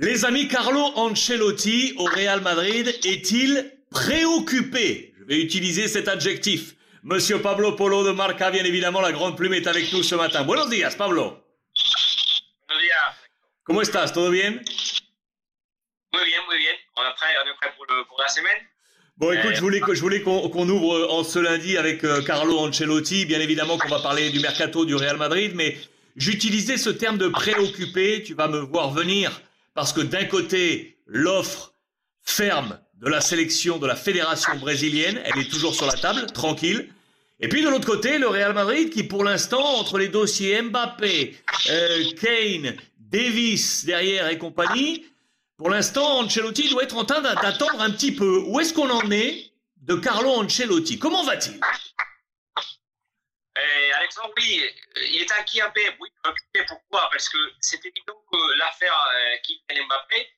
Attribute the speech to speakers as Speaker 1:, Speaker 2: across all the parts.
Speaker 1: Les amis, Carlo Ancelotti au Real Madrid est-il préoccupé? Je vais utiliser cet adjectif. Monsieur Pablo Polo de Marca, bien évidemment, la grande plume est avec nous ce matin. Buenos días, Pablo.
Speaker 2: Buenos días.
Speaker 1: ¿Cómo estás? ¿Todo bien?
Speaker 2: Muy bien, muy bien. On est prêt, on est prêt pour, le, pour la semaine
Speaker 1: Bon, écoute, je voulais, que- je voulais qu'on qu'on ouvre euh, en ce lundi avec euh, Carlo Ancelotti. Bien évidemment qu'on va parler du mercato du Real Madrid, mais j'utilisais ce terme de préoccupé. Tu vas me voir venir parce que d'un côté, l'offre ferme de la sélection de la fédération brésilienne, elle est toujours sur la table, tranquille. Et puis de l'autre côté, le Real Madrid qui, pour l'instant, entre les dossiers Mbappé, euh, Kane, Davis derrière et compagnie, pour l'instant, Ancelotti doit être en train d'a- d'attendre un petit peu. Où est-ce qu'on en est de Carlo Ancelotti? Comment va-t-il?
Speaker 2: Oui, euh, il est inquiet un peu. Oui, préoccupé. Pourquoi? Parce que c'est évident que l'affaire euh, Kylian Mbappé,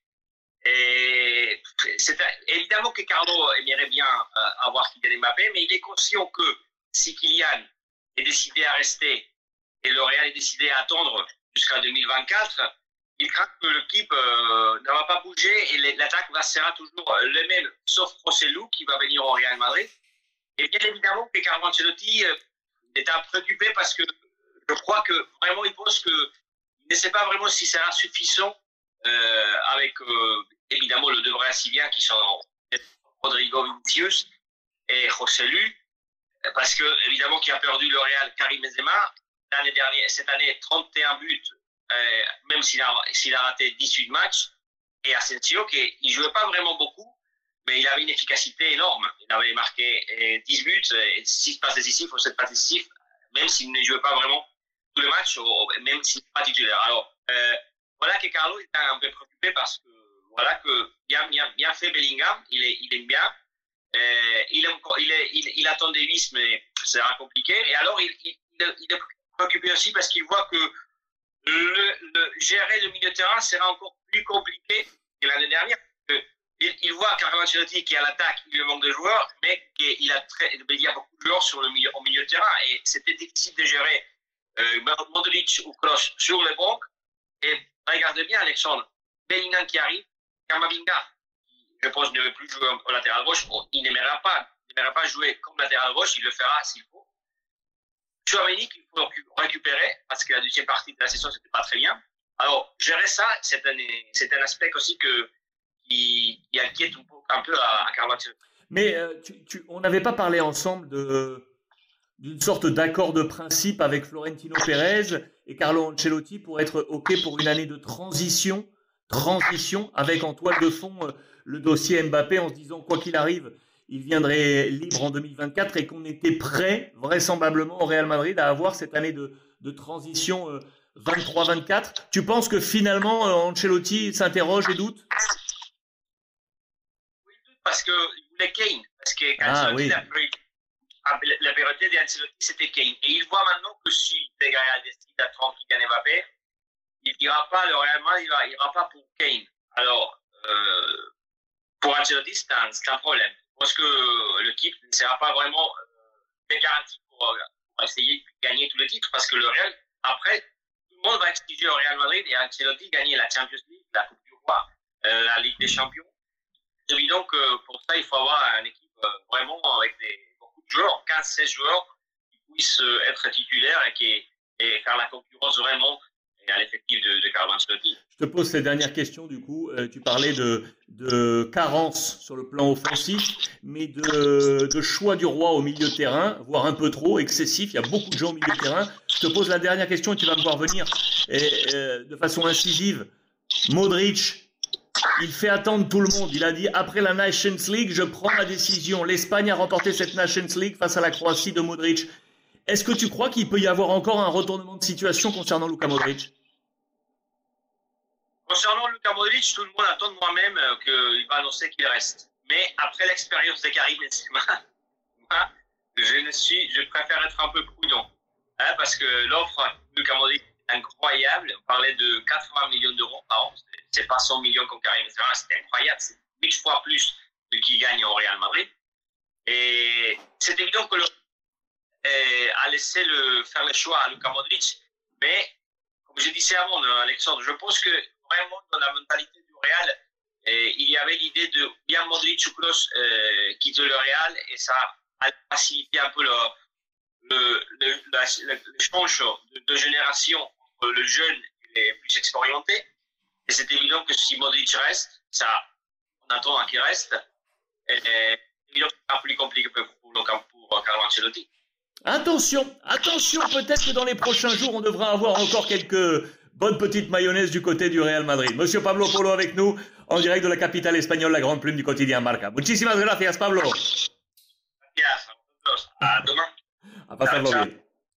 Speaker 2: c'est évidemment que Carlo aimerait bien euh, avoir Kylian Mbappé, mais il est conscient que si Kylian est décidé à rester et le Real est décidé à attendre jusqu'à 2024, il craint que l'équipe ne va pas bouger et l'attaque restera toujours le même, sauf Rossellou qui va venir au Real Madrid. Et bien évidemment que Carlo Ancelotti est un préoccupé parce que je crois que vraiment il pense que il ne sait pas vraiment si ça sera suffisant euh, avec euh, évidemment le deux Brésiliens qui sont Rodrigo Vinicius et José Lu parce que évidemment qui a perdu le Real Karim Benzema l'année dernière cette année 31 buts euh, même s'il a, a raté 18 matchs et Asensio qui il jouait pas vraiment beaucoup mais il avait une efficacité énorme. Il avait marqué euh, 10 buts, et 6 passes décisives ou 7 passes décisives, même s'il ne jouait pas vraiment tous les matchs, même s'il n'est pas titulaire. Alors, euh, voilà que Carlo est un peu préoccupé parce que, voilà, que bien, bien, bien fait Bellingham, il, est, aime bien. Euh, il, aime, il, est, il, il attend Davis, mais ça sera compliqué. Et alors, il, est- préoccupé aussi parce qu'il voit que le- gérer le milieu de terrain sera encore plus compliqué que l'année dernière. Il, il voit Carlo Ancelotti qui à l'attaque, il lui manque de joueurs, mais qu'il a très, il y a beaucoup de joueurs sur le milieu, au milieu de terrain et c'était difficile de gérer euh, Modric ou Kroos sur les bancs. Et regardez bien, Alexandre, Bellingham qui arrive, Kamavinga, je pense, ne veut plus jouer au latéral gauche, il n'aimera pas, il pas jouer comme latéral gauche, il le fera s'il faut. Chouameni qu'il faut récu- récupérer parce que la deuxième partie de la saison c'était pas très bien. Alors gérer ça, c'est un, c'est un aspect aussi que qui, qui inquiète un peu, à, à Ancelotti.
Speaker 1: Mais euh, on n'avait pas parlé ensemble d'une sorte d'accord de principe avec Florentino Pérez et Carlo Ancelotti pour être OK pour une année de transition, transition avec en toile de fond euh, le dossier Mbappé en se disant quoi qu'il arrive, il viendrait libre en 2024 et qu'on était prêt vraisemblablement au Real Madrid à avoir cette année de, de transition euh, 23-24. Tu penses que finalement euh, Ancelotti s'interroge et doute?
Speaker 2: Parce que il voulait Kane, parce que
Speaker 1: Ah,
Speaker 2: Ancelotti,
Speaker 1: oui.
Speaker 2: la, ah, la- priorité d'Ancelotti c'était Kane. Et il voit maintenant que si le Real décide d'attendre Kylian Mbappé, il n'ira pas, le Real Madrid, il ira, il ira pas pour Kane. Alors, euh, pour Ancelotti, c'est un, problème. Parce que l'équipe ne sera pas vraiment euh, garantie pour, euh, pour essayer de gagner tous les titres, parce que le Real, après, tout le monde va exiger au Real Madrid et Ancelotti gagner la Champions League, la Coupe du Roi, euh, la Ligue des Champions. Évident que pour ça, il faut avoir une équipe euh, vraiment avec beaucoup de joueurs, 15-16 joueurs, qui puissent euh, être titulaires et, qui, et faire la concurrence vraiment à l'effectif de, de Carlo.
Speaker 1: Je te pose cette dernière question du coup. Euh, tu parlais de, de carence sur le plan offensif, mais de, choix du roi au milieu de terrain, voire un peu trop excessif. Il y a beaucoup de gens au milieu de terrain. Je te pose la dernière question et tu vas me voir venir et, euh, de façon incisive. Modric, il fait attendre tout le monde. Il a dit après la Nations League, je prends la décision. L'Espagne a remporté cette Nations League face à la Croatie de Modric. Est-ce que tu crois qu'il peut y avoir encore un retournement de situation concernant Luka Modric?
Speaker 2: Concernant Luka Modric, tout le monde attend de moi-même euh, qu'il va annoncer qu'il reste. Mais après l'expérience de Karim Benzema, moi, je je préfère être un peu prudent, hein, parce que l'offre Luka Modric incroyable. On parlait de 80 millions d'euros par an. C'est- pas 100 millions comme Karim Benzema, c'était incroyable. C'est 8 fois plus que qui gagne au Real Madrid. Et c'est évident que le euh, a laissé le, faire le choix à Luka Modric. Mais, comme je disais avant, euh, Alexandre, je pense que vraiment dans la mentalité du l'idée de bien Modric ou Kroos euh, quitte le Real et ça a facilité un peu le, le, le, le change de, de, génération le jeune les plus expérimenté. Et c'est évident que si Modric reste, ça, on attend qu'il reste, et, évidemment que c'est plus compliqué pour, pour, pour Carlo Ancelotti.
Speaker 1: Attention, attention, peut-être que dans les prochains jours, on devra avoir encore quelques bonnes petites mayonnaises du côté du Real Madrid. Monsieur Pablo Polo avec nous, en direct de la capitale espagnole, la grande plume du quotidien Marca. Muchísimas gracias, Pablo.
Speaker 2: Gracias. A demain.
Speaker 1: A pasarlo bien.